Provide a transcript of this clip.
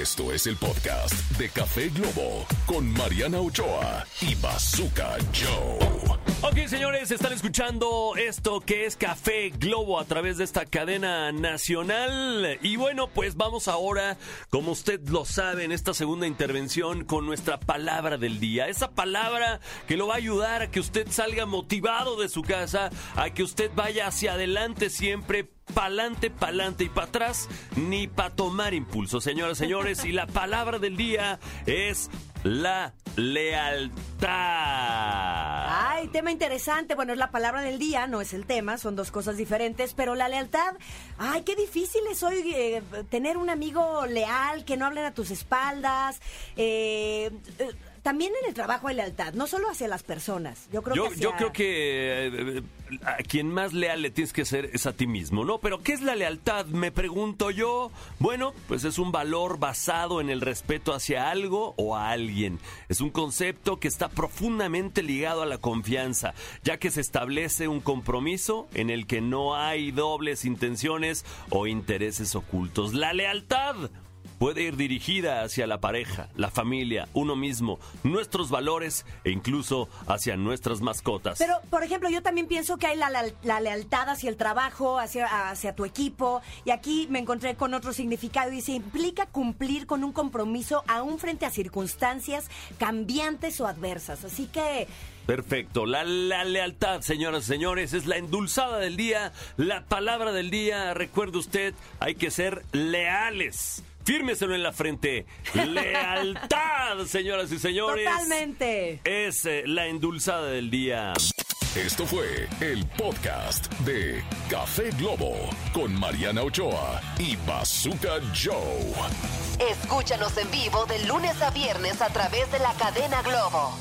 Esto es el podcast de Café Globo con Mariana Ochoa y Bazooka Joe. Ok, señores, están escuchando esto que es Café Globo a través de esta cadena nacional. Y bueno, pues vamos ahora, como usted lo sabe, en esta segunda intervención con nuestra palabra del día. Esa palabra que lo va a ayudar a que usted salga motivado de su casa, a que usted vaya hacia adelante siempre pa'lante, pa'lante y para atrás, ni para tomar impulso, señoras señores. Y la palabra del día es la lealtad. Ay, tema interesante. Bueno, es la palabra del día, no es el tema, son dos cosas diferentes, pero la lealtad, ay, qué difícil es hoy eh, tener un amigo leal, que no hablen a tus espaldas. Eh, también en el trabajo hay lealtad, no solo hacia las personas. Yo creo Yo, que hacia- yo creo que eh, a quien más leal le tienes que ser es a ti mismo, ¿no? Pero ¿qué es la lealtad? Me pregunto yo. Bueno, pues es un valor basado en el respeto hacia algo o a alguien. Es un concepto que está profundamente ligado a la confianza, ya que se establece un compromiso en el que no hay dobles intenciones o intereses ocultos. La lealtad puede ir dirigida hacia la pareja, la familia, uno mismo, nuestros valores e incluso hacia nuestras mascotas. Pero, por ejemplo, yo también pienso que hay la, la- la lealtad hacia el trabajo, hacia, hacia tu equipo. Y aquí me encontré con otro significado. Dice, implica cumplir con un compromiso aún frente a circunstancias cambiantes o adversas. Así que, Perfecto. La, la lealtad, señoras y señores, es la endulzada del día, la palabra del día. Recuerde usted, hay que ser leales. Fírmeselo en la frente. Lealtad, señoras y señores. totalmente. Es eh, la endulzada del día. Esto fue el podcast de Café Globo con Mariana Ochoa y Bazooka Joe. Escúchanos en vivo de lunes a viernes a través de la cadena Globo.